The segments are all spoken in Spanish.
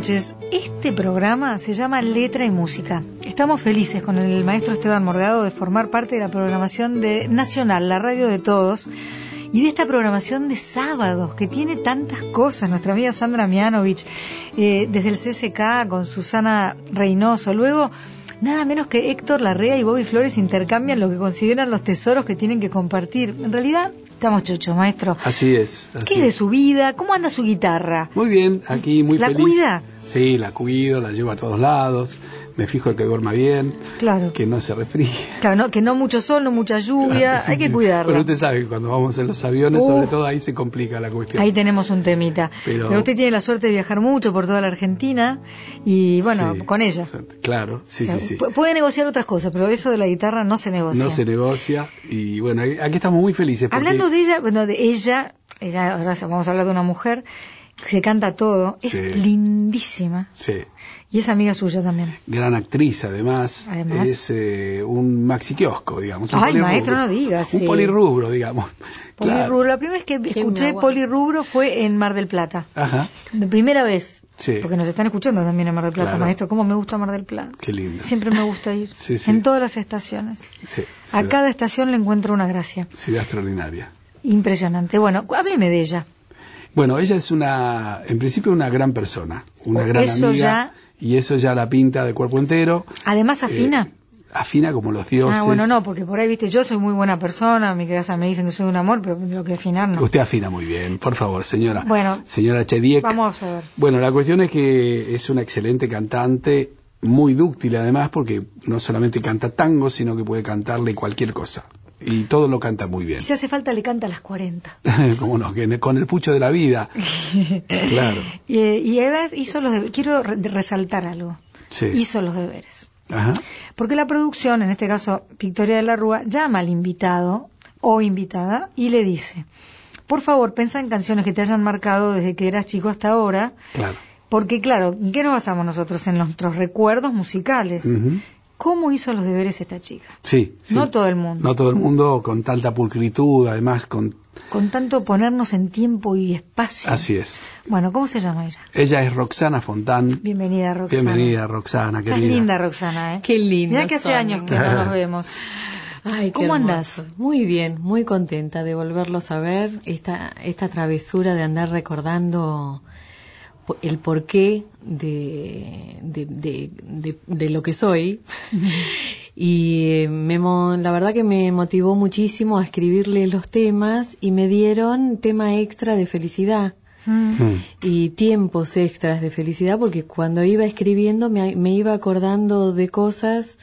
Este programa se llama Letra y Música. Estamos felices con el maestro Esteban Morgado de formar parte de la programación de Nacional, la radio de todos, y de esta programación de sábados que tiene tantas cosas. Nuestra amiga Sandra Mianovich, eh, desde el CSK con Susana Reynoso. Luego, nada menos que Héctor Larrea y Bobby Flores intercambian lo que consideran los tesoros que tienen que compartir. En realidad, estamos chochos, maestro. Así es. ¿Qué es de su vida? ¿Cómo anda su guitarra? Muy bien, aquí muy ¿La feliz. cuida? Sí, la cuido, la llevo a todos lados. Me fijo que duerma bien, Claro. que no se refríe. Claro, no, que no mucho sol, no mucha lluvia, Sí, hay que sí. cuidarla. Pero usted sabe que cuando vamos en los aviones, Uf. sobre todo ahí se complica la cuestión. Ahí tenemos un temita. Pero, Pero- usted tiene la suerte de viajar mucho por toda la Argentina y bueno, Sí, con ella. Claro, sí, O sea, sí, sí. pu- Puede negociar otras cosas, pero eso de la guitarra no se negocia. No se negocia y bueno, aquí estamos muy felices. Porque, Hablando de ella, bueno, de ella, ella, ahora vamos a hablar de una mujer que se canta todo, es Sí. lindísima Sí, y es amiga suya también. gran actriz además. Además. Es eh, un maxi kiosco, digamos. un Ay, maestro, no diga, Un sí. polirrubro, digamos. Polirrubro. Claro. La primera vez que Qué escuché polirrubro fue en Mar del Plata. Ajá, De primera vez. Sí. Porque nos están escuchando también en Mar del Plata, Claro. maestro. ¿Cómo me gusta Mar del Plata? qué lindo. Siempre me gusta ir. Sí, sí. En todas las estaciones. Sí, A cada estación le encuentro una gracia. ciudad extraordinaria. Impresionante. Bueno, hábleme de ella. Bueno, ella es una, en principio una gran persona, una gran eso amiga, ya- y eso ya la pinta de cuerpo entero. Además, afina. Eh, afina como los dioses. ah, bueno, no, porque por ahí, viste, yo soy muy buena persona, mi casa me dicen que soy un amor, pero lo que afinar no. Usted afina muy bien, por favor, señora. Bueno, señora Chediek. Vamos a ver. Bueno, la cuestión es que es una excelente cantante, muy dúctil además, porque no solamente canta tango, sino que puede cantarle cualquier cosa. Y todo lo canta muy bien. Si hace falta, le canta a las 40. como no, que con el pucho de la vida. claro. Y, y Eva hizo los deberes. Quiero re- resaltar algo. Sí. Hizo los deberes. Ajá. Porque la producción, en este caso Victoria de la Rúa, llama al invitado o invitada y le dice, por favor, piensa en canciones que te hayan marcado desde que eras chico hasta ahora, Claro. porque claro, ¿en qué nos basamos nosotros? En nuestros recuerdos musicales. ¿Cómo hizo los deberes esta chica? Sí, sí. No todo el mundo. No todo el mundo con tanta pulcritud, además con... Con tanto ponernos en tiempo y espacio. Así es. Bueno, ¿cómo se llama ella? Ella es Roxana Fontán. Bienvenida, Roxana. Bienvenida, Roxana, querida. linda, Roxana, ¿eh? Qué lindo Mira que hace son. años que no nos vemos. Ay, qué ¿Cómo andás? Muy bien, muy contenta de volverlos a ver. Esta, esta travesura de andar recordando el porqué de, de, de, de- de lo que soy. y eh, me, mo- la verdad que me motivó muchísimo a escribirle los temas y me dieron tema extra de felicidad. Mm. Mm. y tiempos extras de felicidad porque cuando iba escribiendo me, me iba acordando de cosas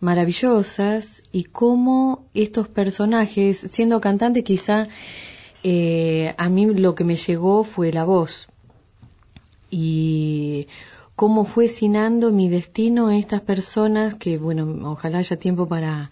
maravillosas y cómo estos personajes, siendo cantante quizá eh, a mí lo que me llegó fue la voz y cómo fue sinando mi destino a estas personas que bueno ojalá haya tiempo para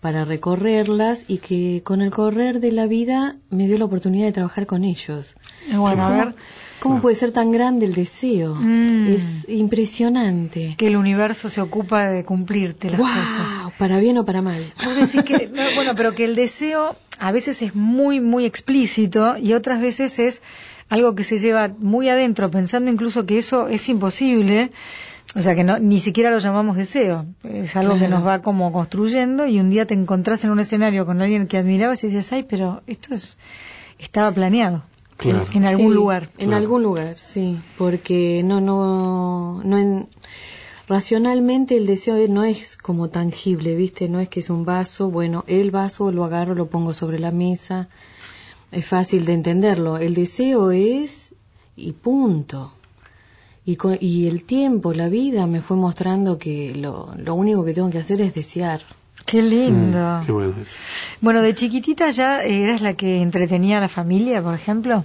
para recorrerlas y que con el correr de la vida me dio la oportunidad de trabajar con ellos. Bueno, a ¿Cómo, ver, cómo puede ser tan grande el deseo? Mm. Es impresionante. que el universo se ocupa de cumplirte las ¡Wow! cosas. Para bien o para mal. Decís que, no, bueno, pero que el deseo a veces es muy, muy explícito y otras veces es algo que se lleva muy adentro, pensando incluso que eso es imposible. O sea, que no, ni siquiera lo llamamos deseo. Es algo que nos va como construyendo y un día te encontrás en un escenario con alguien que admirabas y dices, ay, pero esto es, estaba planeado. Claro. En algún Sí, lugar. En Claro. algún lugar, sí. Porque no, no, no en, racionalmente el deseo no es como tangible, ¿viste? No es que es un vaso, bueno, el vaso lo agarro, lo pongo sobre la mesa. Es fácil de entenderlo. El deseo es y punto. Y, co- y el tiempo, la vida me fue mostrando que lo, lo único que tengo que hacer es desear. Qué lindo. Mm, qué bueno eso. Bueno, de chiquitita ya eras la que entretenía a la familia, por ejemplo.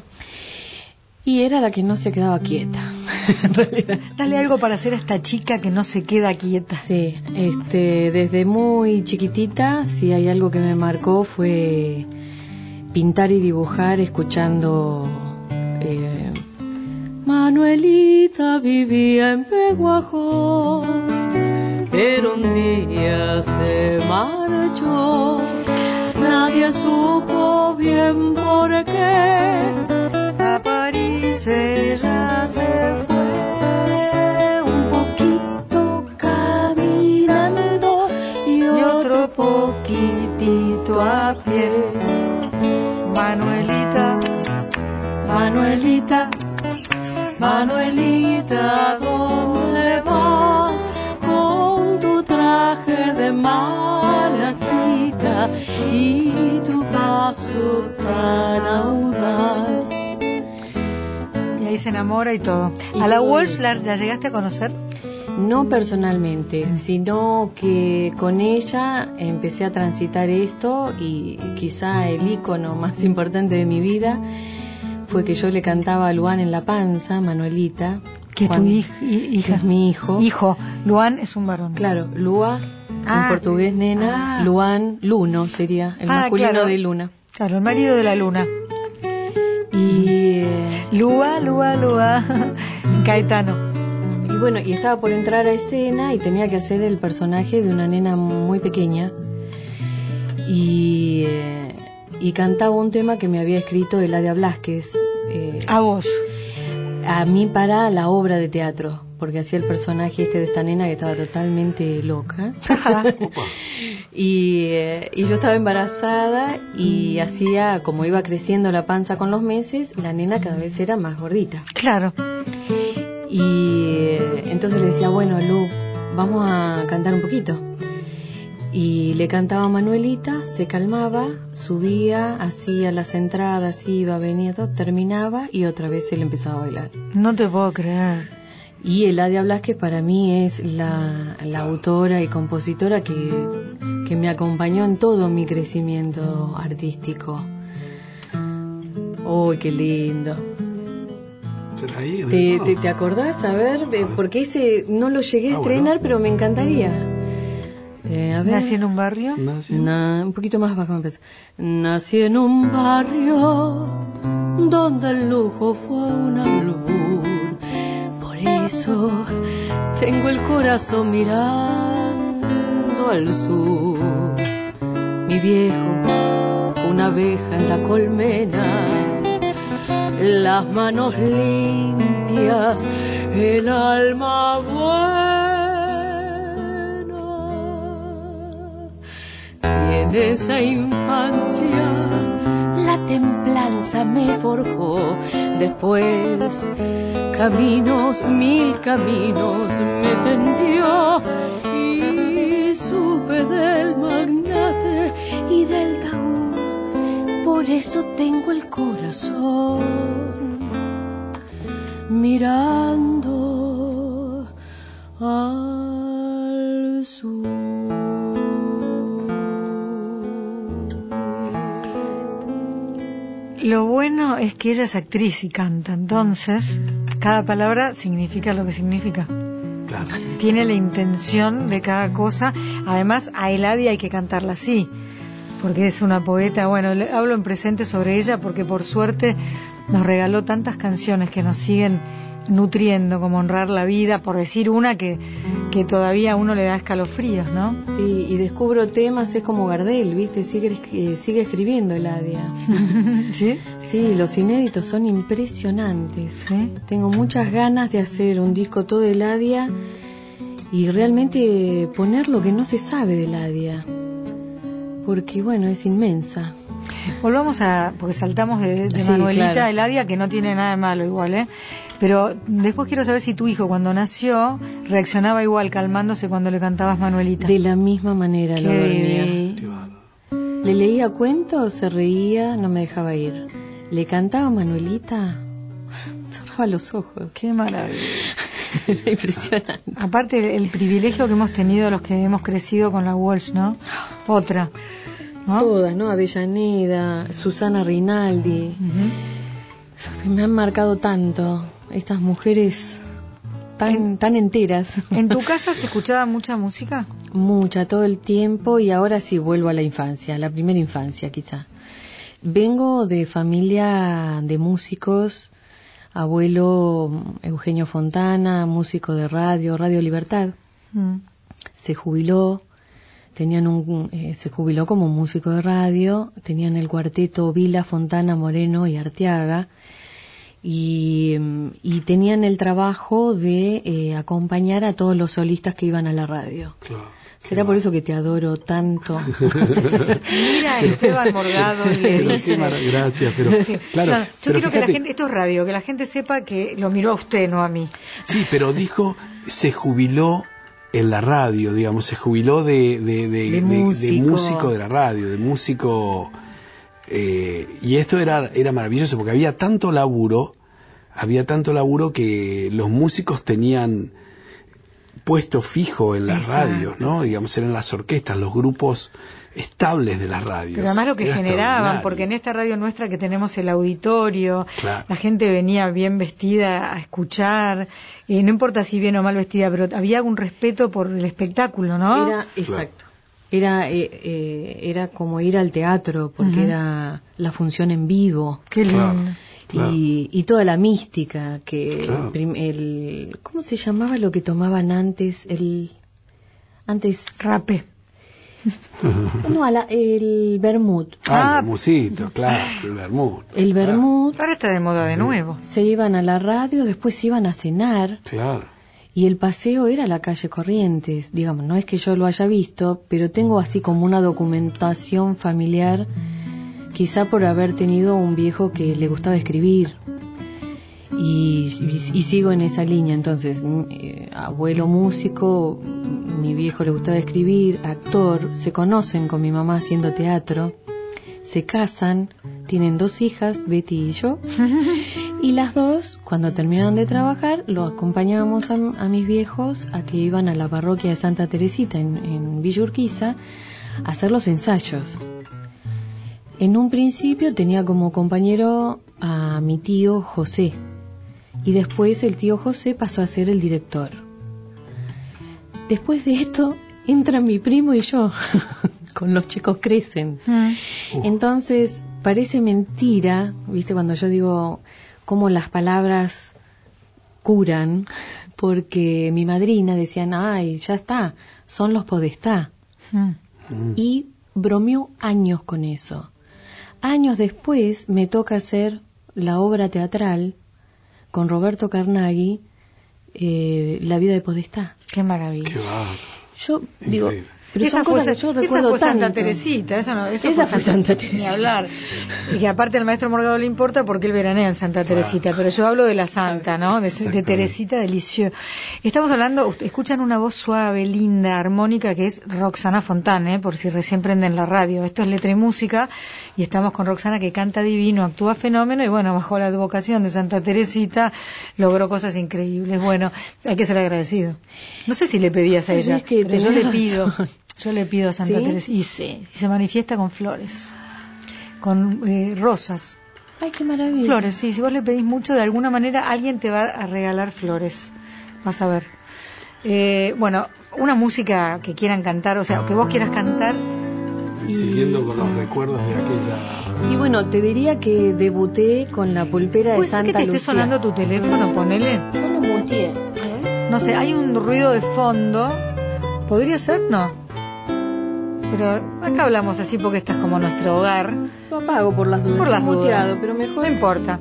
Y era la que no se quedaba quieta, en realidad. Dale algo para hacer a esta chica que no se queda quieta. Sí, este, desde muy chiquitita, si hay algo que me marcó fue pintar y dibujar escuchando. eh, Manuelita vivía en Peguajó, pero un día se marchó. Nadie supo bien por qué. A París ella se fue un poquito caminando y otro poquitito a pie. Manuelita, Manuelita. Manuelita, ¿dónde vas con tu traje de malaquita y tu paso tan audaz? y ahí se enamora y todo. ¿A la Walsh la, la llegaste a conocer? No personalmente, sino que con ella empecé a transitar esto y quizá el icono más importante de mi vida fue que yo le cantaba a Luan en la panza, Manuelita. Que es tu que hija. es mi hijo. Hijo. Luan es un varón. Claro, Lua, Ah, en portugués nena, ah. Luan, Luno sería, el Ah, masculino claro. de Luna. Claro, el marido de la luna. Y, eh, Lua, Lua, Lua. Caetano. y bueno, y estaba por entrar a escena y tenía que hacer el personaje de una nena muy pequeña. Y, eh, y cantaba un tema que me había escrito Eladia Blasquez, eh, A vos. a mí para la obra de teatro, porque hacía el personaje este de esta nena que estaba totalmente loca. Y, eh, y yo estaba embarazada y hacía, como iba creciendo la panza con los meses, la nena cada vez era más gordita. Claro. Y eh, entonces le decía, bueno, Lu, vamos a cantar un poquito. Y le cantaba a Manuelita, se calmaba, subía, hacía las entradas, iba, venía, todo, terminaba y otra vez él empezaba a bailar. No te puedo creer. Y Eladia Blasquez para mí es la, la autora y compositora que, que me acompañó en todo mi crecimiento artístico. ¡Uy, qué lindo! ¿Te, te, te acordás? A ver, eh, porque ese no lo llegué a Ah, estrenar, pero me encantaría. Eh, a ver. Nací en un barrio. Sí. Na- un poquito más bajo me parece. Nací en un barrio donde el lujo fue una albur. Por eso tengo el corazón mirando al sur. Mi viejo, una abeja en la colmena, las manos limpias, el alma buena. En esa infancia la templanza me forjó. Después caminos, mil caminos me tendió y supe del magnate y del taúd. Por eso tengo el corazón mirando al sur. Lo bueno es que ella es actriz y canta, entonces cada palabra significa lo que significa. Claro. Tiene la intención de cada cosa. Además, a Eladia hay que cantarla así, porque es una poeta. Bueno, le- hablo en presente sobre ella porque por suerte nos regaló tantas canciones que nos siguen nutriendo, como honrar la vida, por decir una que, que todavía a uno le da escalofríos, ¿no? Sí, y descubro temas, es como Gardel, ¿viste? Sigue, eh, sigue escribiendo Eladia. ¿Sí? Sí, los inéditos son impresionantes. Sí. Tengo muchas ganas de hacer un disco todo de Eladia y realmente poner lo que no se sabe de Eladia. Porque, bueno, es inmensa. Volvamos a, porque saltamos de, de Sí, Manuelita claro. Eladia, que no tiene nada de malo igual, ¿eh? Pero después quiero saber si tu hijo cuando nació reaccionaba igual, calmándose cuando le cantabas Manuelita. De la misma manera lo dormía. Qué- Qué bárbaro. Le leía cuentos, se reía, no me dejaba ir. Le cantaba Manuelita, cerraba los ojos. Qué maravilla. Era impresionante. Aparte, el privilegio que hemos tenido los que hemos crecido con la Walsh, ¿no? Otra. ¿no? Todas, ¿no? Avellaneda, Susana Rinaldi. Me han marcado tanto estas mujeres tan, tan enteras. ¿En tu casa se escuchaba mucha música? Mucha, todo el tiempo y ahora sí vuelvo a la infancia, la primera infancia quizá. Vengo de familia de músicos, abuelo Eugenio Fontana, músico de radio, Radio Libertad, Mm. se jubiló, tenían un, eh, se jubiló como músico de radio, tenían el cuarteto Vila, Fontana, Moreno y Arteaga, y, y tenían el trabajo de eh, acompañar a todos los solistas que iban a la radio. Claro. Será por eso que te adoro tanto. Mira a Esteban Morgado Pero mara- gracias, pero Sí, claro, no, yo pero quiero que la gente, esto es radio, que la gente sepa que lo miró a usted, no a mí. Sí, pero dijo, se jubiló en la radio, digamos, se jubiló de, de, de- De de- de músico. músico de la radio, de músico... eh, y esto era, era maravilloso porque había tanto laburo, había tanto laburo que los músicos tenían puesto fijo en las Exacto, radios, ¿no? Digamos, eran las orquestas, los grupos estables de las radios. Pero además lo que Era generaban, porque en esta radio nuestra que tenemos el auditorio, Claro. la gente venía bien vestida a escuchar, y no importa si bien o mal vestida, pero había un respeto por el espectáculo, ¿no? Era, exacto. Era, eh, eh, era como ir al teatro, porque era la función en vivo. Qué lindo. Claro. Claro. Y, y toda la mística que Claro. el cómo se llamaba lo que tomaban antes el antes Rape. no a la- el vermut Ah, Ah. el musito, claro, el vermut. el vermut Ahora está de moda de nuevo. se iban a la radio después se iban a cenar Claro. Y el paseo era la calle Corrientes digamos no es que yo lo haya visto pero tengo así como una documentación familiar quizá por haber tenido un viejo que le gustaba escribir. Y, sigo en esa línea entonces eh, abuelo músico mi viejo le gustaba escribir actor se conocen con mi mamá haciendo teatro se casan tienen dos hijas Betty y yo y las dos cuando terminaron de trabajar lo acompañábamos a, a mis viejos a que iban a la parroquia de Santa Teresita en, en Villa Urquiza a hacer los ensayos en un principio tenía como compañero a mi tío José y después el tío José pasó a ser el director. Después de esto entran mi primo y yo, con los chicos crecen. Mm. Entonces parece mentira, viste, cuando yo digo cómo las palabras curan, porque mi madrina decían, ay, ya está, son los podestá Mm. Mm. y bromeó años con eso. Años después me toca hacer la obra teatral con Roberto Carnaghi, eh, La vida de Podestá. Qué maravilla. Qué. Yo digo. Pero esa son fue, cosas que yo esa recuerdo fue Santa. Teresita, eso no, eso Esa fue fue Santa Ni Teresita. hablar. Y que aparte al maestro Morgado le importa porque él veranea en Santa Teresita, pero yo hablo de la Santa, ¿no? De, de. Teresita Delicio. Estamos hablando, escuchan una voz suave, linda, armónica, que es Roxana Fontane, por si recién prenden la radio. Esto es letra y música, y estamos con Roxana que canta divino, actúa fenómeno, y bueno, bajo la advocación de Santa Teresita logró cosas increíbles. Bueno, hay que ser agradecido. No sé si le pedías a Pero ella, es que pero yo le pido. razón. Yo le pido a Santa ¿Sí? Teresa y sí, y se manifiesta con flores, con eh, rosas, Ay, qué maravilla. flores. Sí, si vos le pedís mucho, de alguna manera alguien te va a regalar flores. Vas a ver. Eh, bueno, una música que quieran cantar, o sea, que vos quieras cantar. Y... Siguiendo con los recuerdos de aquella... Y bueno, te diría que debuté con la pulpera de ¿Puede ser Santa que te esté Lucía. sonando tu teléfono? Ponele. Yo lo muteé. No sé, hay un ruido de fondo. ¿Podría ser? No. Pero acá hablamos así porque esta es como nuestro hogar. Lo apago por las dudas. Por las muteado, dudas. pero mejor. No importa.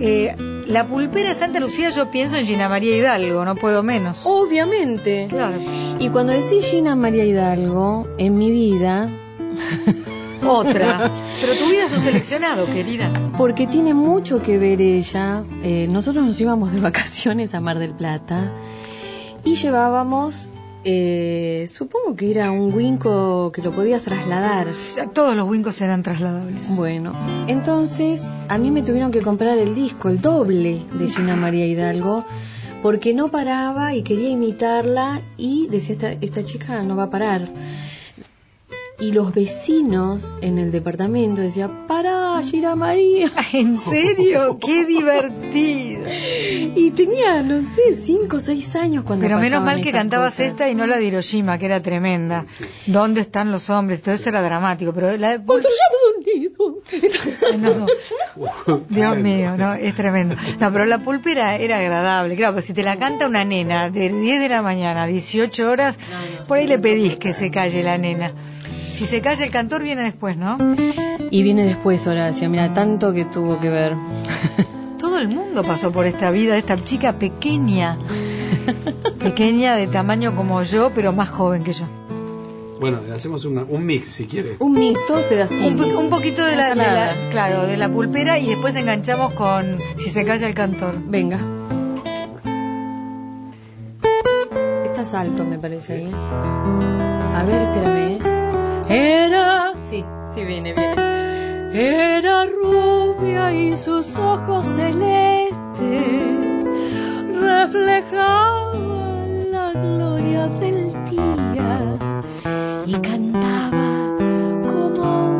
Eh, la pulpera de Santa Lucía yo pienso en Gina María Hidalgo, no puedo menos. Obviamente. Claro. Y cuando decís Gina María Hidalgo, en mi vida, Otra. Pero tu vida es un seleccionado, querida. porque tiene mucho que ver ella, eh, nosotros nos íbamos de vacaciones a Mar del Plata y llevábamos, eh, supongo que era un winco que lo podías trasladar. Todos los wincos eran trasladables. Bueno, entonces a mí me tuvieron que comprar el disco, el doble de Gina María Hidalgo, porque no paraba y quería imitarla y decía, esta, esta chica no va a parar. Y los vecinos en el departamento decían, para, Gina María. ¿En serio? ¡Qué divertido! Y tenía, no sé, cinco o seis años cuando Pero menos mal que cantabas cosas. esta y no la de Hiroshima, que era tremenda. ¿Dónde están los hombres? Todo eso era dramático, pero la de... Construyamos un nido. No, no. Dios mío, no, es tremendo. No, pero la pulpera era agradable. Claro, pues si te la canta una nena de 10 de la mañana a 18 horas, por ahí le pedís que se calle la nena. Si se calla el cantor, viene después, ¿no? Y viene después Horacio, mira, tanto que tuvo que ver. Todo el mundo pasó por esta vida de esta chica pequeña. Pequeña de tamaño como yo, pero más joven que yo. Bueno, hacemos un mix si quieres. Un mix, todo pedacitos. Un, un poquito de la, de la, claro, de la pulpera y después enganchamos con Si se calla el cantor. Venga. Estás alto, me parece. ¿eh? A ver, espérame. ¿eh? Era. Sí, sí, viene, viene. Era rubia y sus ojos celestes reflejaban la gloria del día y cantaba como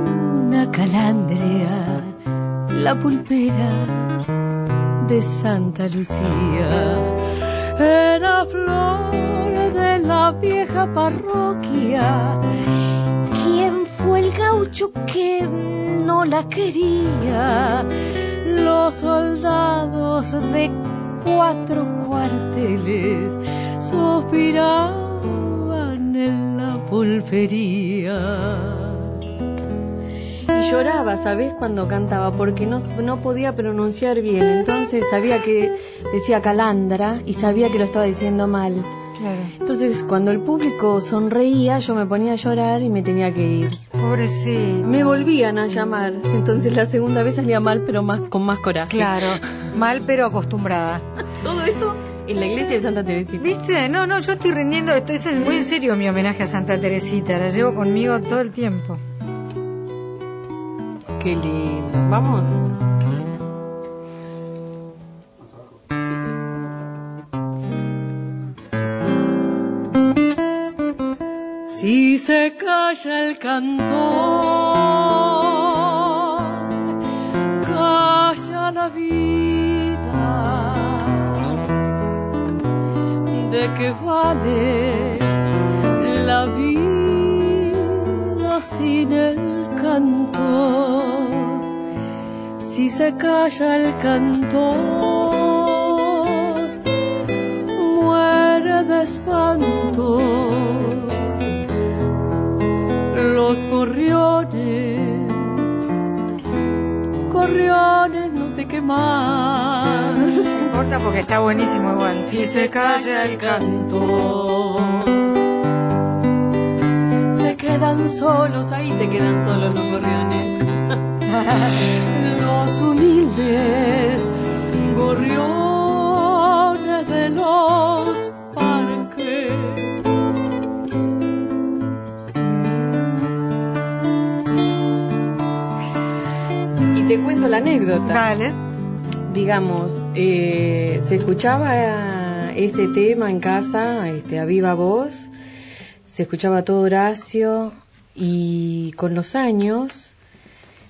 una calandria la pulpera de Santa Lucía. Era flor de la vieja parroquia. ¿Quién fue el gaucho que no la quería? Los soldados de cuatro cuarteles suspiraban en la pulpería. Y lloraba, ¿sabes? Cuando cantaba, porque no, no podía pronunciar bien. Entonces sabía que decía calandra y sabía que lo estaba diciendo mal. Claro. Entonces, cuando el público sonreía, yo me ponía a llorar y me tenía que ir. Pobrecito. Me volvían a llamar. Entonces, la segunda vez salía mal, pero más con más coraje. Claro, mal pero acostumbrada. Todo esto en la iglesia de Santa Teresita. ¿Viste? No, no, yo estoy rindiendo, esto es muy en serio mi homenaje a Santa Teresita, la llevo conmigo todo el tiempo. Qué lindo. Vamos. Se calla el cantor, calla la vida. ¿De qué vale la vida sin el cantor? Si se calla el cantor, muere de espanto los gorriones, gorriones, no sé qué más. No importa porque está buenísimo igual. Si se calla el canto, se quedan solos, ahí se quedan solos los gorriones. los humildes gorriones anécdota. Dale. Digamos, eh, se escuchaba este tema en casa, este, a viva voz, se escuchaba todo Horacio y con los años,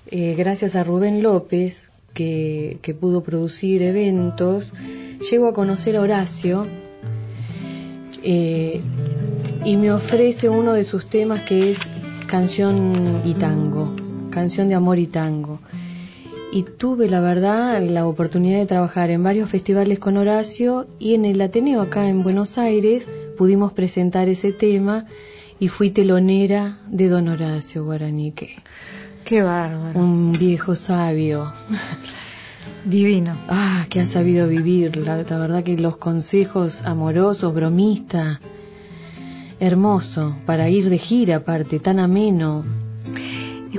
eh, gracias a Rubén López, que, que pudo producir eventos, llego a conocer a Horacio eh, y me ofrece uno de sus temas que es canción y tango, canción de amor y tango. Y tuve, la verdad, la oportunidad de trabajar en varios festivales con Horacio y en el Ateneo acá en Buenos Aires pudimos presentar ese tema y fui telonera de don Horacio Guaranique, Qué bárbaro. un viejo sabio. Divino. Ah, que ha sabido vivir. La, la verdad que los consejos amorosos, bromista, hermoso, para ir de gira aparte, tan ameno.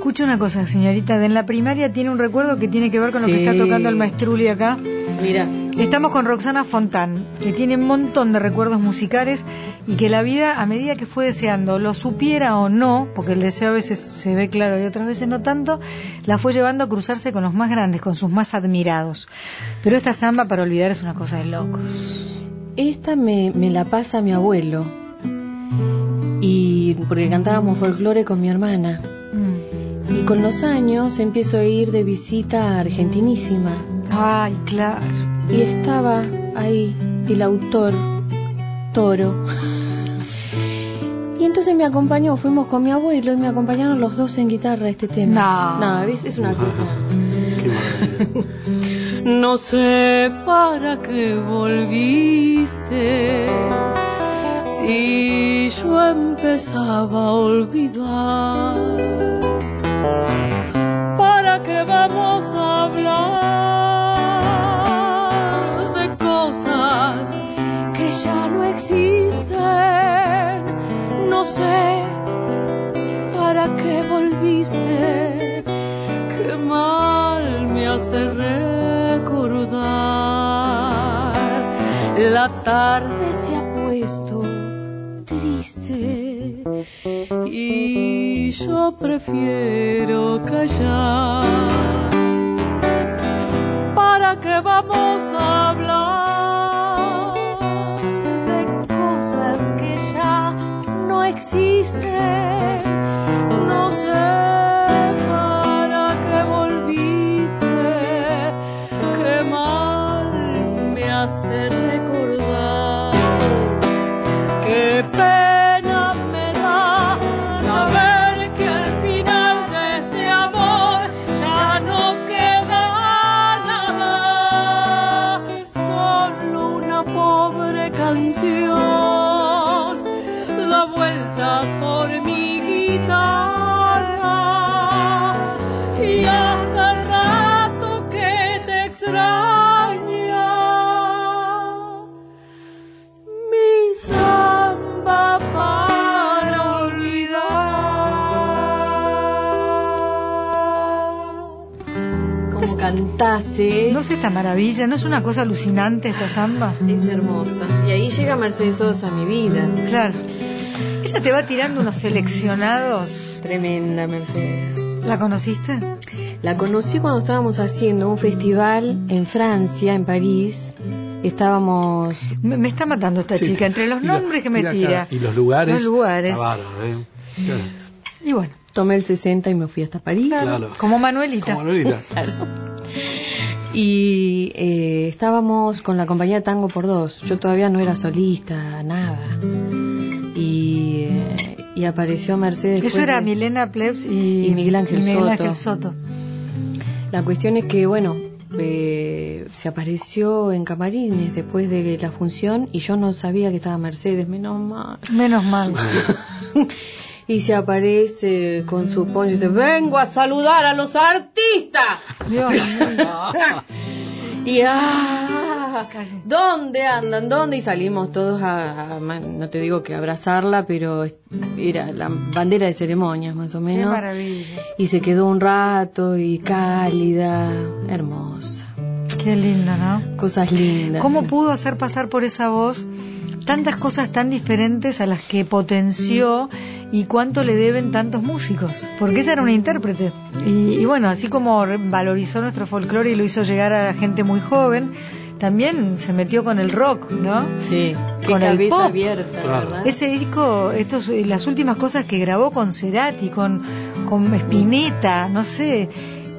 Escucha una cosa, señorita. De en la primaria tiene un recuerdo que tiene que ver con lo que está tocando el maestruli acá. Mira, Estamos con Roxana Fontán, que tiene un montón de recuerdos musicales y que la vida, a medida que fue deseando, lo supiera o no, porque el deseo a veces se ve claro y otras veces no tanto, la fue llevando a cruzarse con los más grandes, con sus más admirados. Pero esta samba para olvidar es una cosa de locos. esta me, me la pasa mi abuelo. Y porque cantábamos folclore con mi hermana. Y con los años empiezo a ir de visita a Argentinísima. Ay, claro. Y estaba ahí el autor, Toro. Y entonces me acompañó, fuimos con mi abuelo y me acompañaron los dos en guitarra este tema. No. No, ¿ves? Es una cosa. Qué. No sé para qué volviste si yo empezaba a olvidar. ¿Para qué vamos a hablar de cosas que ya no existen? No sé ¿para qué volviste? Qué mal me hace recordar. La tarde se ha puesto triste y yo prefiero callar. ¿Para qué vamos a hablar de cosas que ya no existen? No sé para qué volviste, qué mal me hace No sé esta maravilla, ¿no es una cosa alucinante esta samba? Es hermosa. Y ahí llega Mercedes Sosa a mi vida. Claro. Ella te va tirando unos seleccionados. Tremenda Mercedes. ¿La conociste? La conocí cuando estábamos haciendo un festival en Francia, en París. Estábamos Me, me está matando esta Sí, chica, entre los tira- nombres que me tira tira. acá. Y los lugares. Los lugares. Bárbaro, ¿eh? Claro. Y bueno, Tomé el 60 y me fui hasta París. Claro. como Manuelita. Como Lolita. Y eh, estábamos con la compañía Tango por Dos. Yo todavía no era solista, nada. Y, eh, y apareció Mercedes. Eso era de- Milena Plebs y, Y Miguel Ángel y Miguel Soto. Ángel Soto. La cuestión es que, bueno, eh, se apareció en Camarines después de la función y yo no sabía que estaba Mercedes, menos mal. Menos mal. Y se aparece con su pollo y dice, vengo a saludar a los artistas. Dios. Y ah. ¿dónde andan? ¿Dónde? Y salimos todos a, a- no te digo que abrazarla, pero era la bandera de ceremonias más o Qué menos. maravilla. Y se quedó un rato y cálida, hermosa. Qué lindo, ¿no? Cosas lindas. ¿Cómo pudo hacer pasar por esa voz tantas cosas tan diferentes a las que potenció y cuánto le deben tantos músicos? Porque ella era una intérprete. Y, y bueno, así como re- valorizó nuestro folclore y lo hizo llegar a gente muy joven, también se metió con el rock, ¿no? Sí, qué Con el cabeza pop. abierta, Claro. ¿verdad? Ese disco, estos, eh, las últimas cosas que grabó con Cerati, con, con Spinetta, no sé,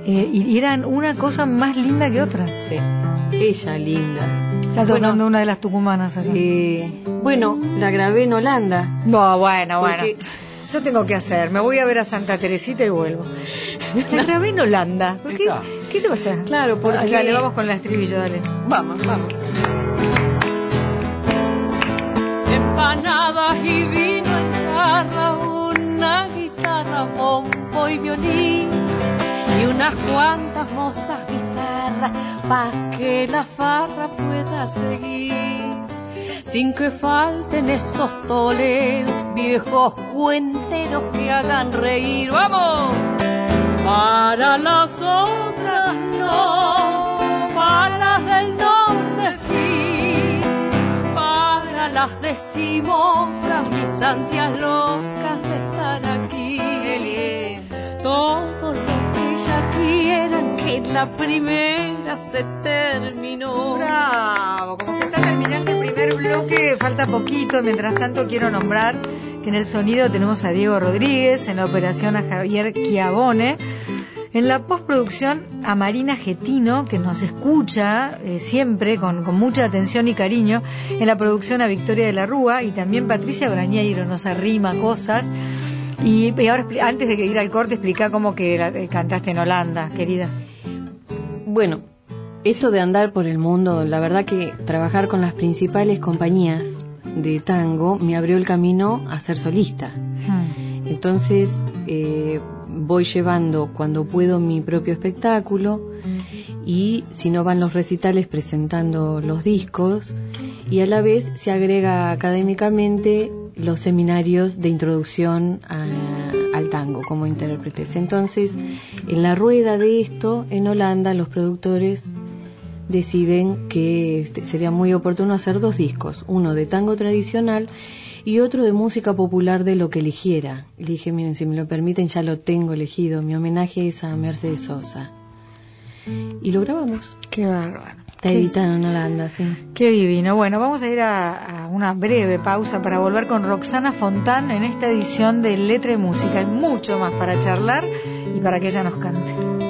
eh, y eran una cosa más linda que otra. Sí, ella linda. Está tocando Bueno, una de las tucumanas acá. eh, bueno, la grabé en Holanda. No, bueno, Porque- bueno. Yo tengo que hacer, me voy a ver a Santa Teresita y vuelvo. La grabé en Holanda. ¿Por qué? ¿Qué le pasa? Claro, porque- Dale, vamos con la estribillo, dale. Vamos, vamos. empanadas y vino en jarra, una guitarra, bombo y violín y unas cuantas mozas bizarras pa' que la farra pueda seguir. Sin que falten esos toledos, viejos cuenteros que hagan reír. ¡Vamos! Para las otras no, para las del norte sí para las decimocas, mis ansias locas de estar aquí. Todo lo que ellas quieran, que la primera se terminó. Bravo, como se está terminando el primer bloque, falta poquito. Mientras tanto, quiero nombrar que en el sonido tenemos a Diego Rodríguez, en la operación a Javier Chiavone, en la postproducción a Marina Getino, que nos escucha eh, siempre con, mucha atención y cariño, en la producción a Victoria de la Rúa y también Patricia Brañeiro nos arrima cosas. Y, ahora, antes de ir al corte, explica cómo que eh, cantaste en Holanda, querida. Bueno, eso de andar por el mundo, la verdad que trabajar con las principales compañías de tango me abrió el camino a ser solista. Hmm. Entonces eh, voy llevando cuando puedo mi propio espectáculo y si no van los recitales presentando los discos y a la vez se agrega académicamente los seminarios de introducción a- al tango. como intérpretes. Entonces, en la rueda de esto, en Holanda, los productores deciden que este, sería muy oportuno hacer dos discos, uno de tango tradicional y otro de música popular de lo que eligiera. Le dije, miren, si me lo permiten, ya lo tengo elegido. Mi homenaje es a Mercedes Sosa. Y lo grabamos. Qué bárbaro. Está editado en Holanda, sí. Qué divino. Bueno, vamos a ir a, a, una breve pausa para volver con Roxana Fontán en esta edición de Letra y Música. Hay mucho más para charlar y para que ella nos cante.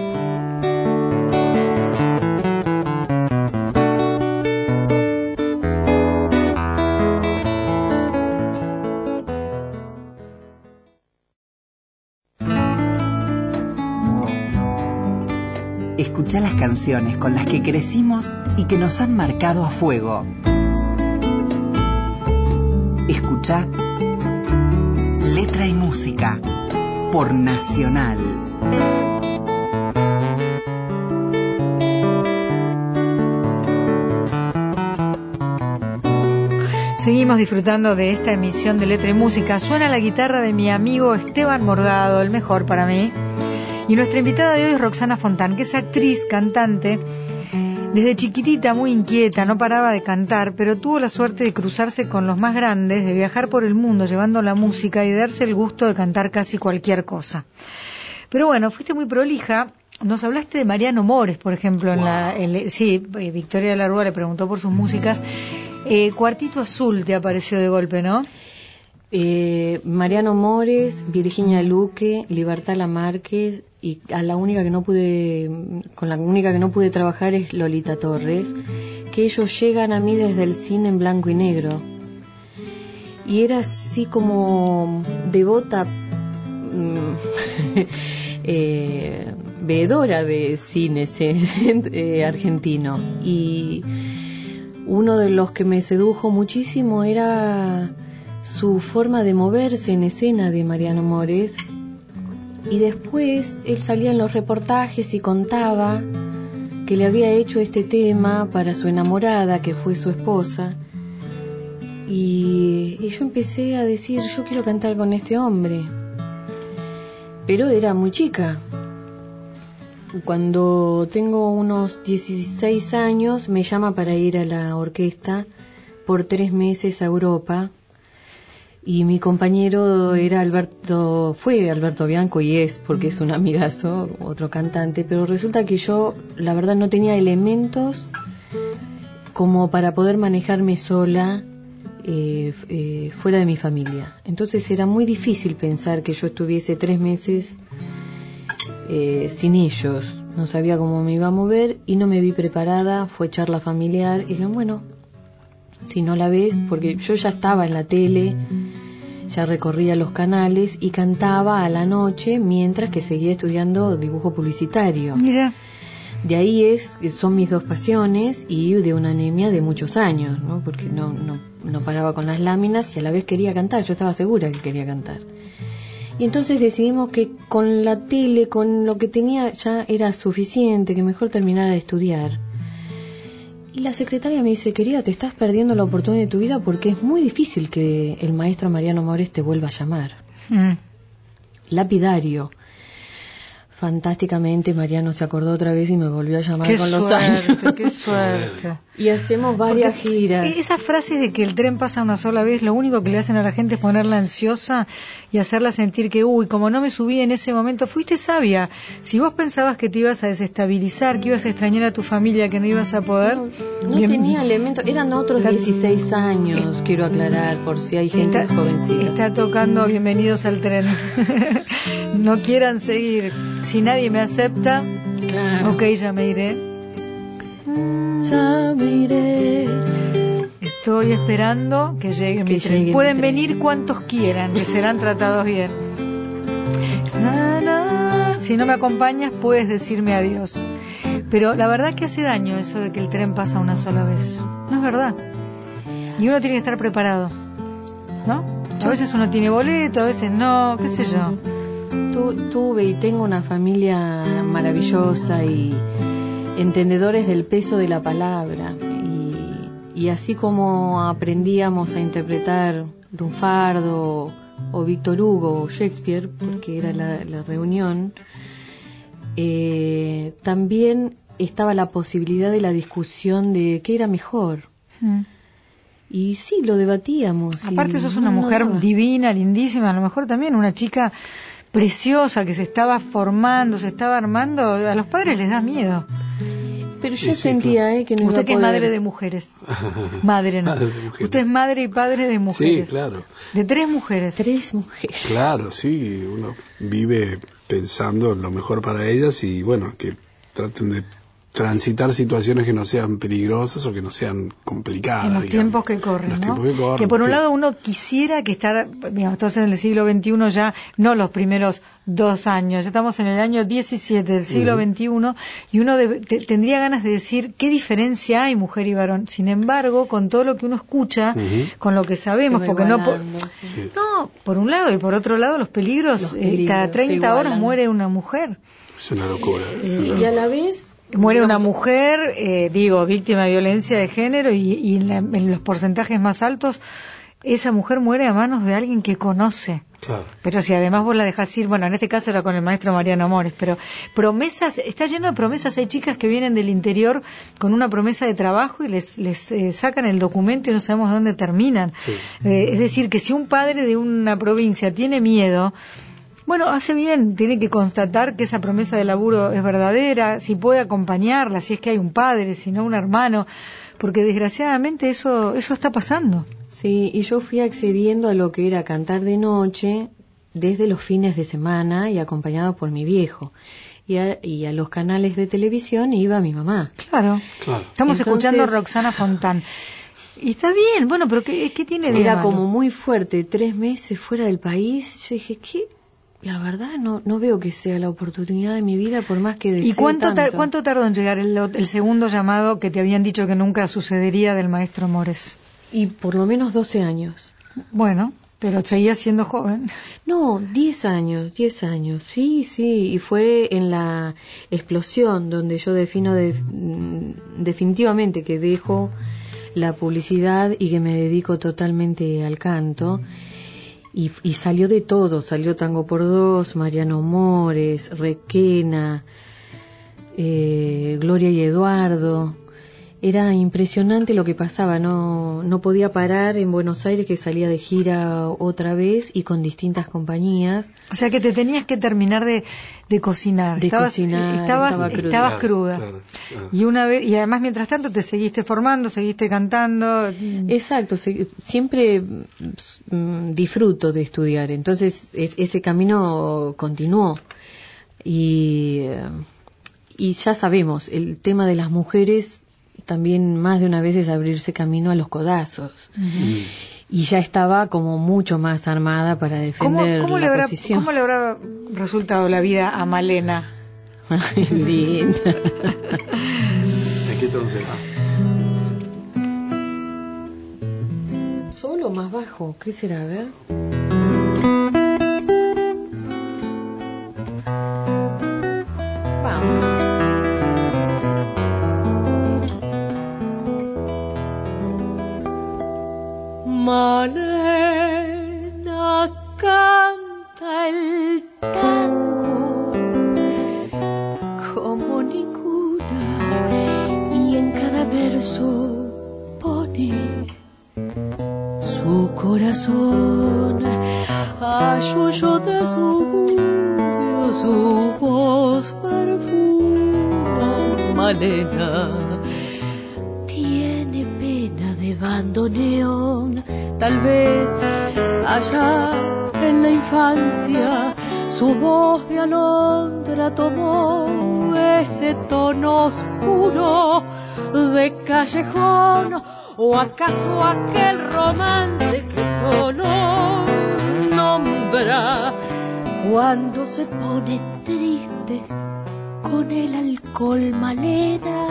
Escucha las canciones con las que crecimos y que nos han marcado a fuego. Escucha Letra y Música por Nacional. Seguimos disfrutando de esta emisión de Letra y Música. Suena la guitarra de mi amigo Esteban Morgado, el mejor para mí. Y nuestra invitada de hoy es Roxana Fontán, que es actriz, cantante. Desde chiquitita, muy inquieta, no paraba de cantar, pero tuvo la suerte de cruzarse con los más grandes, de viajar por el mundo llevando la música y de darse el gusto de cantar casi cualquier cosa. Pero bueno, fuiste muy prolija. Nos hablaste de Mariano Mores, por ejemplo, en la, sí, eh, Victoria de la Rúa le preguntó por sus músicas. Eh, Cuartito Azul te apareció de golpe, ¿no? Eh, Mariano Mores, Virginia Luque, Libertad Márquez y a la única que no pude, con la única que no pude trabajar es Lolita Torres, que ellos llegan a mí desde el cine en blanco y negro. Y era así como devota, mm, eh, veedora de cine eh, argentino. Y uno de los que me sedujo muchísimo era su forma de moverse en escena de Mariano Mores y después él salía en los reportajes y contaba que le había hecho este tema para su enamorada, que fue su esposa. Y, y, yo empecé a decir, yo quiero cantar con este hombre. Pero era muy chica. Cuando tengo unos 16 años, me llama para ir a la orquesta por tres meses a Europa y mi compañero era Alberto, fue Alberto Bianco y es porque es un amigazo, otro cantante, pero resulta que yo la verdad no tenía elementos como para poder manejarme sola eh, eh, fuera de mi familia. Entonces era muy difícil pensar que yo estuviese tres meses eh, sin ellos. No sabía cómo me iba a mover y no me vi preparada. Fue charla familiar y dije, bueno, si no la ves, porque yo ya estaba en la tele, ya recorría los canales y cantaba a la noche mientras que seguía estudiando dibujo publicitario. Mira. De ahí es, son mis dos pasiones y de una anemia de muchos años, ¿no? porque no, no, no paraba con las láminas y a la vez quería cantar, yo estaba segura que quería cantar. Y entonces decidimos que con la tele, con lo que tenía ya era suficiente, que mejor terminara de estudiar. Y la secretaria me dice, querida, te estás perdiendo la oportunidad de tu vida porque es muy difícil que el maestro Mariano Mores te vuelva a llamar. Mm. Lapidario fantásticamente Mariano se acordó otra vez y me volvió a llamar con los años. Qué suerte. y hacemos varias giras. Esa frase de que el tren pasa una sola vez, lo único que le hacen a la gente es ponerla ansiosa y hacerla sentir que, uy, como no me subí en ese momento, fuiste sabia. Si vos pensabas que te ibas a desestabilizar, que ibas a extrañar a tu familia, que no ibas a poder... No, tenía elementos, eran otros 16 años, quiero aclarar, por si hay gente jovencita. Está tocando Bienvenidos al tren. no quieran seguir si nadie me acepta, ok, ya me iré. Ya me iré. Estoy esperando que llegue mi tren. Pueden venir cuantos quieran, que serán tratados bien. Si no me acompañas, puedes decirme adiós. Pero la verdad que hace daño eso de que el tren pasa una sola vez. No es verdad. Y uno tiene que estar preparado. ¿No? A veces uno tiene boleto, a veces no, qué sé yo tuve y tengo una familia maravillosa y entendedores del peso de la palabra. Y, así como aprendíamos a interpretar lunfardo o Víctor Hugo o Shakespeare, porque era la, la reunión, eh, también estaba la posibilidad de la discusión de qué era mejor. Mm. Y sí, lo debatíamos. y Aparte sos una no- mujer divina, lindísima, a lo mejor también una chica preciosa que se estaba formando, se estaba armando, a los padres les da miedo. Pero Sí, yo sí, sentía eh, que no iba Usted a que es madre de mujeres. Madre no. Madre de mujeres. Usted es madre y padre de mujeres. Sí, claro. De tres mujeres. Tres mujeres. Claro, sí, uno vive pensando en lo mejor para ellas y bueno, que traten de transitar situaciones que no sean peligrosas o que no sean complicadas. en los digamos. tiempos que corren, En los ¿no? tiempos que corren, por un lado uno quisiera que estar, digamos, estamos en el siglo XXI ya, no los primeros dos años, ya estamos en el año 17 del siglo XXI y uno debe- te- tendría ganas de decir qué diferencia hay mujer y varón. Sin embargo, con todo lo que uno escucha, con lo que sabemos, porque no... sí. Por un lado y por otro lado los peligros, Los eh, cada se 30 horas muere una mujer. Es una locura. es una y a la vez Muere una mujer, eh, digo, víctima de violencia de género y, y en, la- en los porcentajes más altos, esa mujer muere a manos de alguien que conoce. Claro. Pero si además vos la dejás ir, bueno, en este caso era con el maestro Mariano Amores, pero promesas, está lleno de promesas. Hay chicas que vienen del interior con una promesa de trabajo y les, les eh, sacan el documento y no sabemos dónde terminan. Sí. Eh, es decir, que si un padre de una provincia tiene miedo, bueno, hace bien, tiene que constatar que esa promesa de laburo es verdadera, si puede acompañarla, si es que hay un padre, si no un hermano, porque desgraciadamente eso, eso está pasando. Sí, y yo fui accediendo a lo que era cantar de noche desde los fines de semana y acompañado por mi viejo. Y a, y a los canales de televisión iba mi mamá. Claro. Claro. Estamos Entonces- escuchando a Roxana Fontán. Y está bien, bueno, pero ¿qué, qué tiene de Era malo? como muy fuerte, tres meses fuera del país. Yo dije, ¿qué? La verdad no, no veo que sea la oportunidad de mi vida por más que desee ¿Y cuánto, tanto. cuánto tardó en llegar el, el segundo llamado que te habían dicho que nunca sucedería del maestro Mores? Y por lo menos 12 años. Bueno, pero seguía siendo joven. No, 10 años, 10 años, sí, sí, y fue en la explosión donde yo defino de- mm, definitivamente que dejo la publicidad y que me dedico totalmente al canto. Y, y salió de todo, salió Tango por Dos, Mariano Mores, Requena, eh, Gloria y Eduardo. Era impresionante lo que pasaba, no, no podía parar en Buenos Aires que salía de gira otra vez y con distintas compañías. O sea que te tenías que terminar de, de cocinar. De estabas, cocinar, estabas, estaba cruda. estabas Claro, cruda. claro, claro. Y una vez, y además mientras tanto te seguiste formando, seguiste cantando. Exacto, se- siempre mm, disfruto de estudiar, entonces es- ese camino continuó. Y, eh, y ya sabemos, el tema de las mujeres también más de una vez es abrirse camino a los codazos. Y ya estaba como mucho más armada para ¿Cómo, defender cómo le la habrá, posición. ¿Cómo le habrá resultado la vida a Malena? Linda. ¿En qué tono se va? Solo más bajo, ¿qué será? A ver. O acaso aquel romance que solo nombra cuando se pone triste con el alcohol malena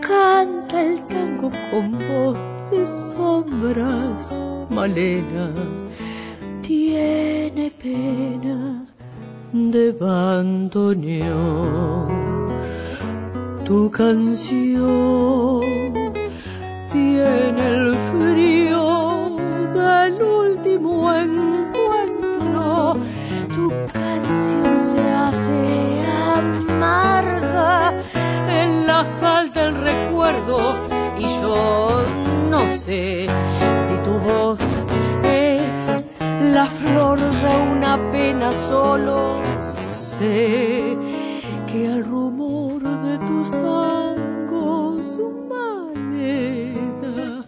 canta el tango con voz de sombras malena. Tiene pena de bandoneón. Tu canción pena solo sé que al rumor de tus tangos, Malena,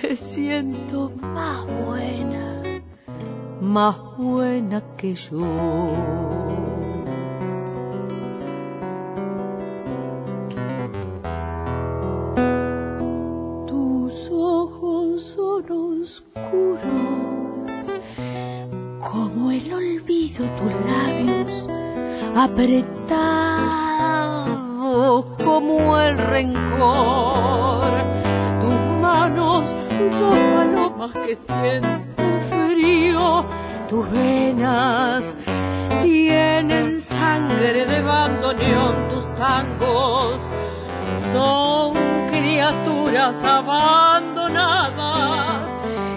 te siento más buena, más buena que yo. Tus labios apretados como el rencor. Tus manos, dos palomas que sienten frío, tus venas tienen sangre de bandoneón, tus tangos son criaturas abandonadas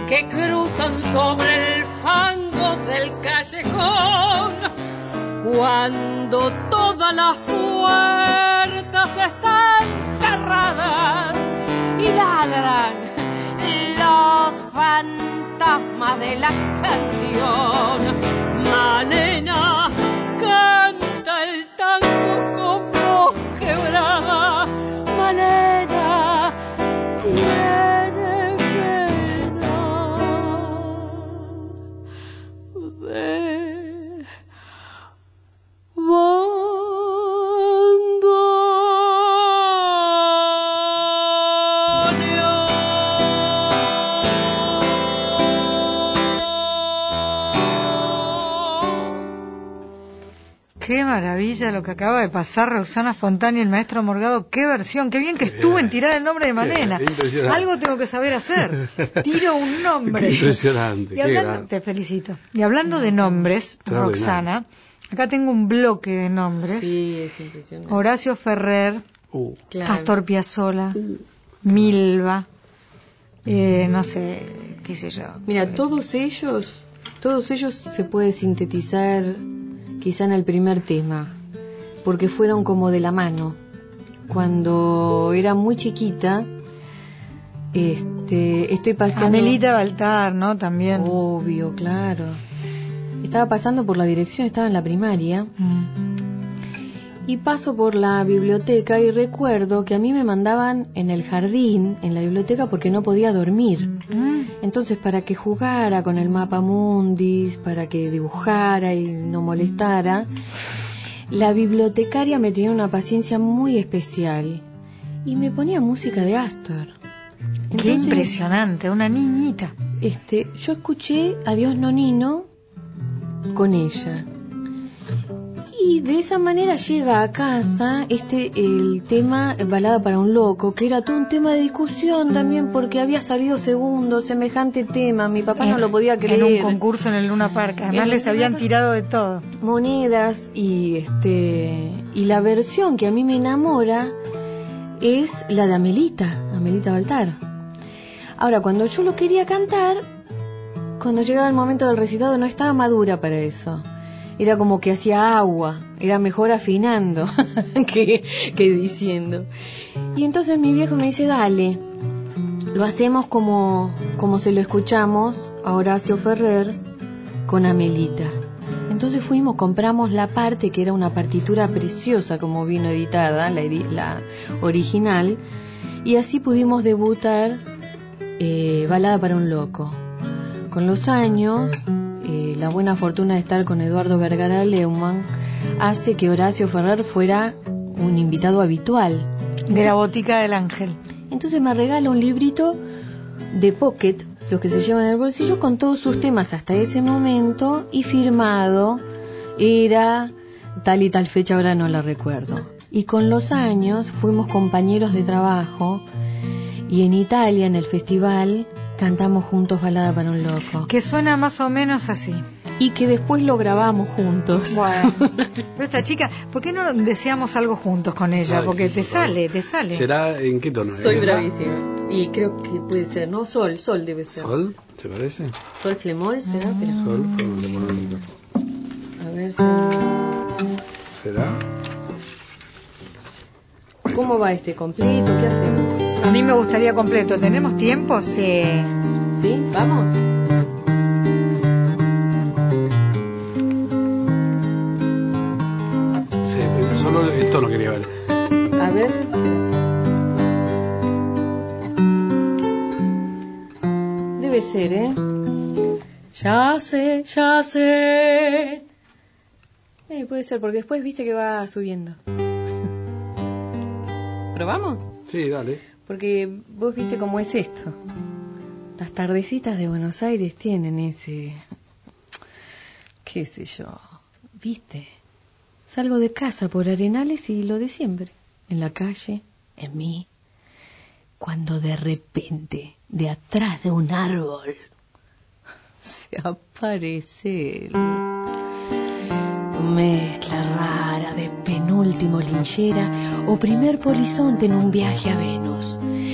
que cruzan sobre el fango del cuando todas las puertas están cerradas y ladran los fantasmas de la canción. Malena Qué maravilla lo que acaba de pasar Roxana Fontana y el maestro Morgado. Qué versión, qué bien que estuvo en tirar el nombre de Malena. Algo tengo que saber hacer. Tiro un nombre. Qué impresionante, Y hablando, te felicito. Y hablando de nombres. Roxana, acá tengo un bloque de nombres. Sí, es impresionante. Horacio Ferrer, Uh, Claro. Astor Piazzolla, Milva, eh, no sé, qué sé yo. Mira, todos ellos, todos ellos se puede sintetizar quizá en el primer tema, porque fueron como de la mano. Cuando era muy chiquita, este, estoy pasando. Amelita Baltar, ¿no? También. Obvio, claro. Estaba pasando por la dirección, estaba en la primaria. Mm. Y paso por la biblioteca y recuerdo que a mí me mandaban en el jardín, en la biblioteca, porque no podía dormir. Entonces, para que jugara con el mapa mundis, para que dibujara y no molestara, la bibliotecaria me tenía una paciencia muy especial y me ponía música de Astor. Qué impresionante, una niñita. Este, yo escuché Adiós Nonino con ella. Y de esa manera llega a casa este el tema Balada para un loco, que era todo un tema de discusión también porque había salido segundo semejante tema, mi papá no lo podía creer. En un concurso en el Luna Park. Además En les habían tirado de todo. monedas y este y la versión que a mí me enamora es la de Amelita, Amelita Baltar. Ahora, cuando yo lo quería cantar, cuando llegaba el momento del recitado no estaba madura para eso. Era como que hacía agua, era mejor afinando que, que diciendo. Y entonces mi viejo me dice, dale, lo hacemos como, como se lo escuchamos a Horacio Ferrer con Amelita. Entonces fuimos, compramos la parte que era una partitura preciosa como vino editada, la, original, y así pudimos debutar eh, Balada para un Loco. Con los años, eh, la buena fortuna de estar con Eduardo Vergara Leumann hace que Horacio Ferrer fuera un invitado habitual. De la botica del ángel. Entonces me regala un librito de pocket, los que se llevan en el bolsillo, con todos sus temas hasta ese momento y firmado era tal y tal fecha, ahora no la recuerdo. Y con los años fuimos compañeros de trabajo y en Italia, en el festival, cantamos juntos Balada para un Loco. Que suena más o menos así. Y que después lo grabamos juntos. Bueno. Pero esta chica, ¿por qué no deseamos algo juntos con ella? Ay, Porque sí, te sale, te sale. ¿Será en qué tono? Soy ¿Eh? bravísima. Y creo que puede ser, ¿no? Sol, sol debe ser. ¿Sol? ¿Te parece? Sol flemol será, pero... Sol, micrófono. A ver si... ¿Será? ¿Cómo va este completo? ¿Qué hacemos? A mí me gustaría completo. ¿Tenemos tiempo? Sí. Sí, vamos. Sí, solo el tono quería ver. A ver. Debe ser, ¿eh? Ya sé, ya sé. Eh, puede ser, porque después viste que va subiendo. ¿Probamos? Sí, dale. Porque vos viste cómo es esto. Las tardecitas de Buenos Aires tienen ese... qué sé yo. ¿Viste? Salgo de casa por Arenales y lo de siempre. En la calle, en mí. Cuando de repente, de atrás de un árbol, se aparece él. Mezcla rara de penúltimo linchera o primer polizonte en un viaje a Venus.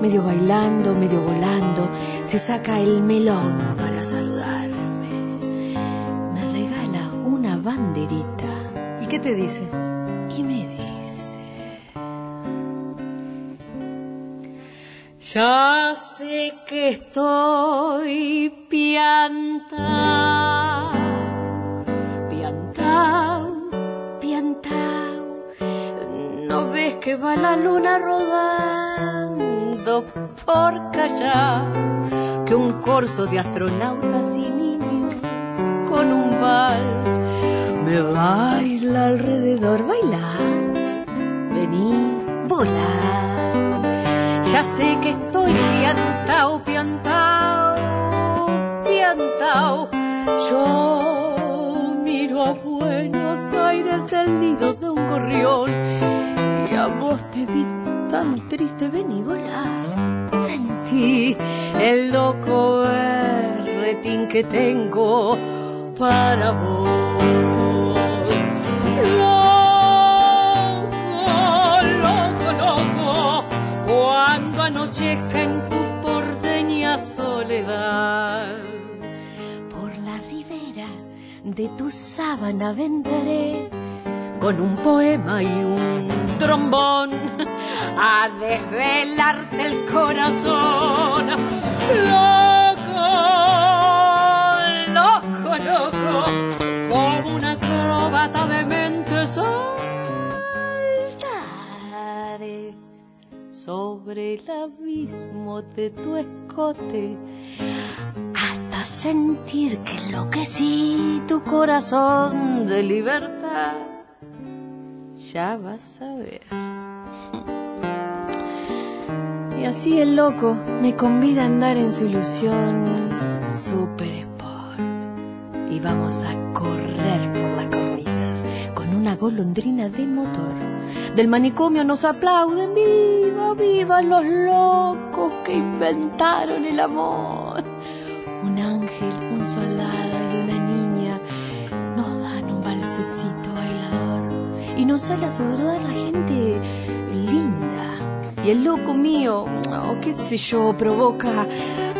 medio bailando, medio volando, se saca el melón para saludarme. Me regala una banderita ¿Y qué te dice? y me dice... Ya sé que estoy piantao, piantao, piantao. ¿No ves que va la luna por Callao? Que un corso de astronautas y niños con un vals me baila alrededor. Bailar, vení, volar. Ya sé que estoy piantao, piantao, piantao. Yo miro a Buenos Aires del nido de un gorrión y a vos te vi tan triste, vení volar. Sentí el loco berretín que tengo para vos. Loco, loco, loco, cuando anochezca en tu porteña soledad. Por la ribera de tu sábana vendré con un poema y un trombón a desvelarte el corazón. Loco, loco, loco, como una acróbata de mente saltaré sobre el abismo de tu escote hasta sentir que enloquecí tu corazón de libertad. Ya vas a ver. Y así el loco me convida a andar en su ilusión super sport. Y vamos a correr por las cornitas con una golondrina de motor. Del manicomio nos aplauden, viva, viva los locos que inventaron el amor. Un ángel, un soldado y una niña nos dan un balsecito bailador y nos sale a saludar la gente. Y el loco mío, o qué sé yo, provoca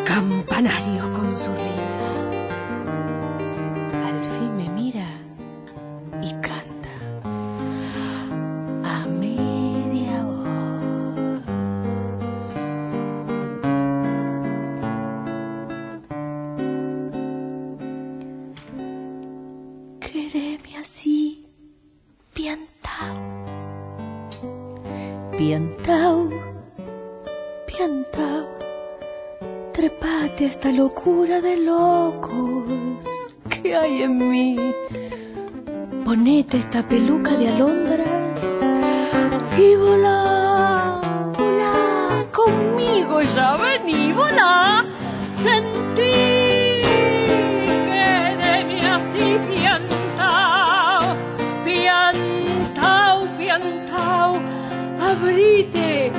campanarios con su risa. De locos que hay en mí. Ponete esta peluca de alondras y volá, volá conmigo ya, vení, volá. Sentí. Abrite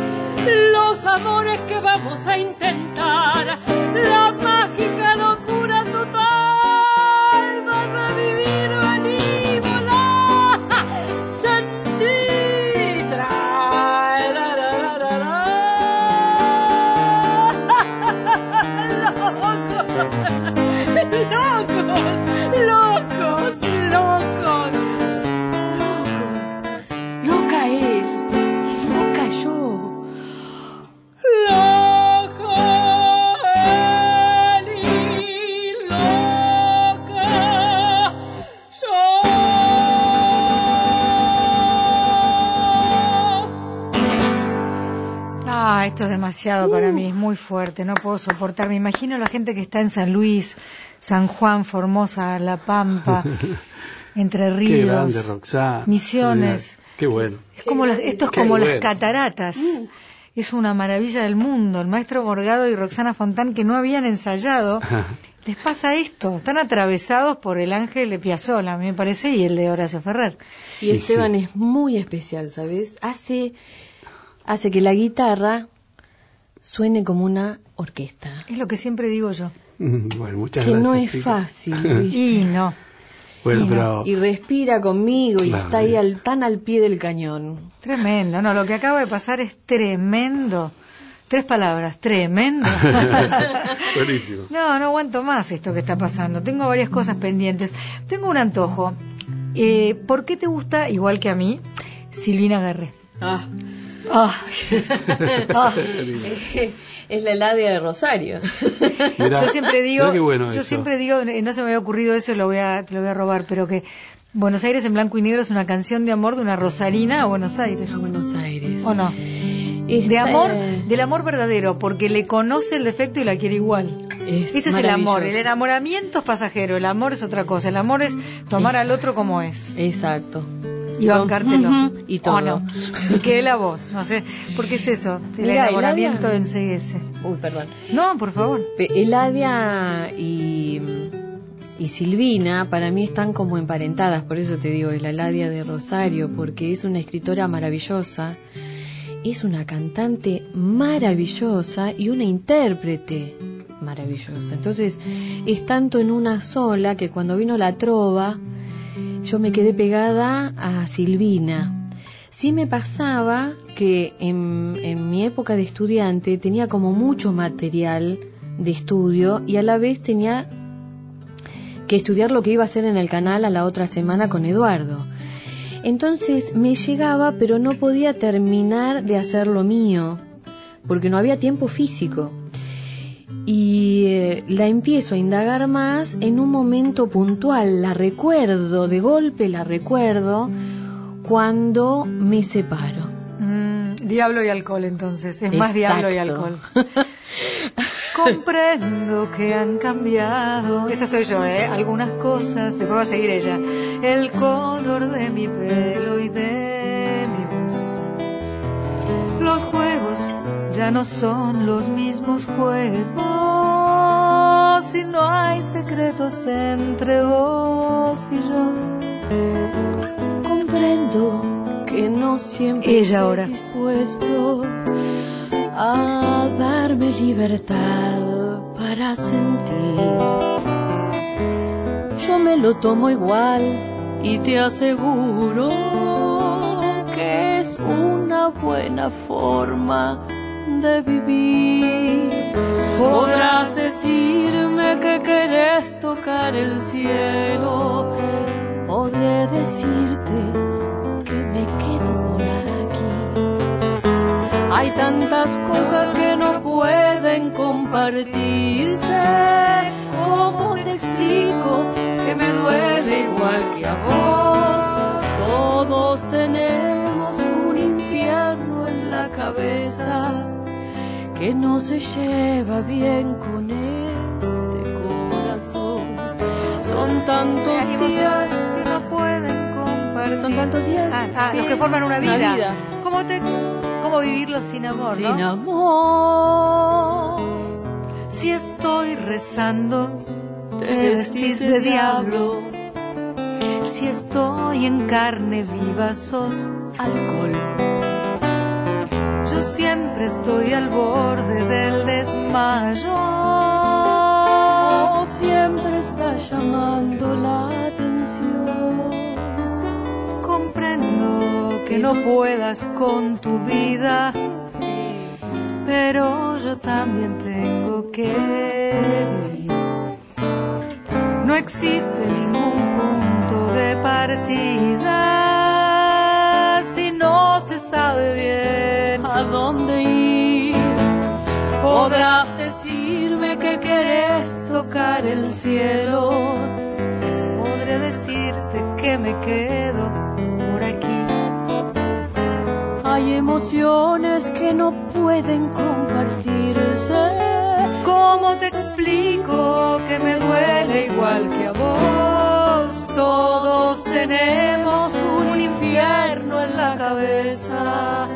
los amores que vamos a para mí, es muy fuerte, no puedo soportar. Me imagino la gente que está en San Luis, San Juan, Formosa, La Pampa, Entre Ríos, Qué grande, Roxana. Misiones. Qué bueno. Es como las- esto es Qué como las cataratas. Es una maravilla del mundo. El maestro Morgado y Roxana Fontán, que no habían ensayado, les pasa esto. Están atravesados por el ángel de Piazzolla, a mí me parece, y el de Horacio Ferrer. Y Esteban es muy especial, ¿sabes? Hace, hace que la guitarra suene como una orquesta. Es lo que siempre digo yo. Bueno, muchas que gracias. no es fácil, ¿viste? Y no. Bueno, y pero Y respira conmigo y Claro, está ahí al, tan al pie del cañón. Tremendo. No, lo que acaba de pasar es tremendo. Tres palabras, tremendo. buenísimo. No, no aguanto más esto que está pasando. Tengo varias cosas pendientes. Tengo un antojo. Eh, ¿Por qué te gusta, igual que a mí, Silvina Garré? Ah. Ah. Ah. es la heladia de Rosario. Mirá, yo siempre digo, bueno yo eso. siempre digo, eh, no se me había ocurrido eso, lo voy a, te lo voy a robar, pero que Buenos Aires en blanco y negro es una canción de amor de una rosarina a Buenos Aires. A Buenos Aires. ¿O no? Esta- De amor, del amor verdadero, porque le conoce el defecto y la quiere igual. Es Ese es el amor. El enamoramiento es pasajero, el amor es otra cosa. El amor es tomar al otro como es Exacto. Y bancártelo. Y todo. ¿O no? Y que la voz, no sé. Porque es eso, el Mira, enamoramiento Eladia- en CS. Uy, perdón. No, por favor. Eladia y, y Silvina para mí están como emparentadas, por eso te digo, es la Eladia de Rosario, porque es una escritora maravillosa, es una cantante maravillosa y una intérprete maravillosa. Entonces, es tanto en una sola que cuando vino la trova, yo me quedé pegada a Silvina. Sí me pasaba que en, en mi época de estudiante tenía como mucho material de estudio y a la vez tenía que estudiar lo que iba a hacer en el canal a la otra semana con Eduardo. Entonces me llegaba pero no podía terminar de hacer lo mío porque no había tiempo físico. Y eh, la empiezo a indagar más en un momento puntual, la recuerdo, de golpe la recuerdo cuando me separo. Mm, diablo y alcohol, entonces. Es más diablo y alcohol. Comprendo que han cambiado. Esa soy yo, ¿eh? Algunas cosas. Después va a seguir ella. El color de mi pelo y de mi voz. Los juegos ya no son los mismos juegos. Y no hay secretos entre vos y yo. Comprendo que no siempre Ella ahora. dispuesto a darme libertad para sentir. Yo me lo tomo igual y te aseguro que es una buena forma de vivir. Podrás decirme que querés tocar el cielo. Podré decirte que me quedo por aquí. Hay tantas cosas que no pueden compartirse. ¿Cómo te explico que me duele igual que a vos? Todos tenemos un infierno en la cabeza que no se lleva bien con este corazón. Son tantos días que no pueden compartir. Son tantos días Ah, ah, los que forman una vida. Una vida. ¿Cómo, te, ¿Cómo vivirlo sin amor, sin no? amor. Si estoy rezando, Te vestís de diablo. Si estoy en carne viva, sos alcohol. Yo siempre estoy al borde del desmayo. siempre está llamando la atención. Comprendo que no puedas con tu vida, pero yo también tengo que vivir. No existe ningún punto de partida cielo. Podré decirte que me quedo por aquí. Hay emociones que no pueden compartirse. ¿Cómo te explico que me duele igual que a vos? Todos tenemos un infierno en la cabeza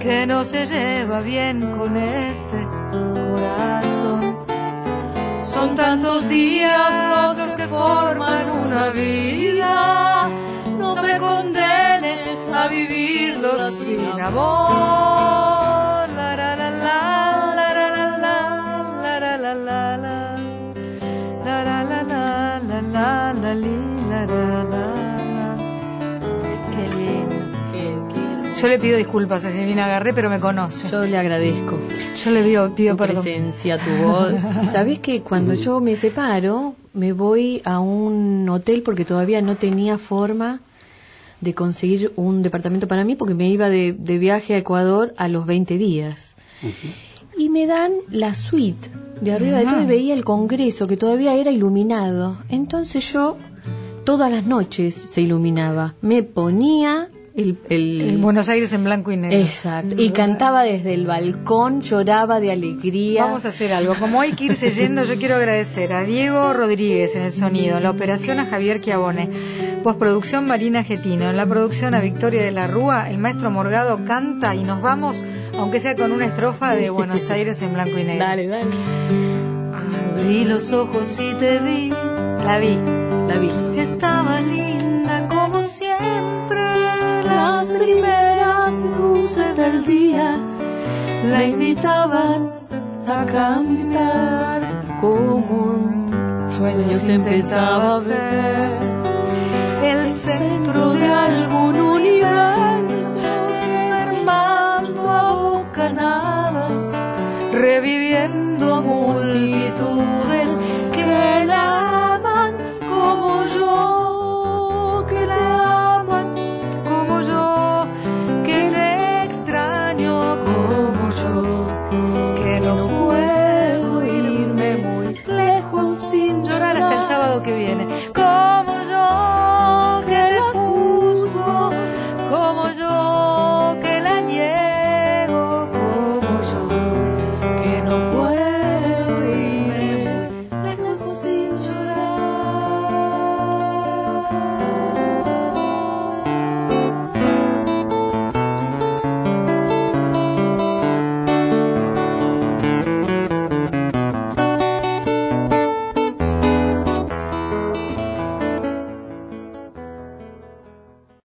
que no se lleva bien con este corazón. Son tantos días los que forman una vida. No me condenes a vivirlos sin amor. Yo le pido disculpas a Silvina Agarré, pero me conoce. Yo le agradezco Yo le pido, pido tu perdón. presencia, tu voz. Y sabes que cuando yo me separo, me voy a un hotel porque todavía no tenía forma de conseguir un departamento para mí porque me iba de, de viaje a Ecuador a los 20 días. Y me dan la suite de arriba de todo y veía el Congreso que todavía era iluminado. Entonces yo todas las noches se iluminaba. Me ponía el, el- En Buenos Aires en blanco y negro. Exacto. Y cantaba desde el balcón, lloraba de alegría. Vamos a hacer algo. Como hay que irse yendo, yo quiero agradecer a Diego Rodríguez en el sonido, en la operación a Javier Chiavone, postproducción Marina Getino, en la producción a Victoria de la Rúa, el maestro Morgado canta y nos vamos, aunque sea con una estrofa de Buenos Aires en blanco y negro. Dale, dale. Abrí los ojos y te vi, la vi, La vi. estaba linda como siempre. Las primeras luces del día la invitaban a cantar como un sueño se empezaba a ver el centro de algún universo enfermando a bocanadas reviviendo a multitudes que la aman como yo, sábado que viene,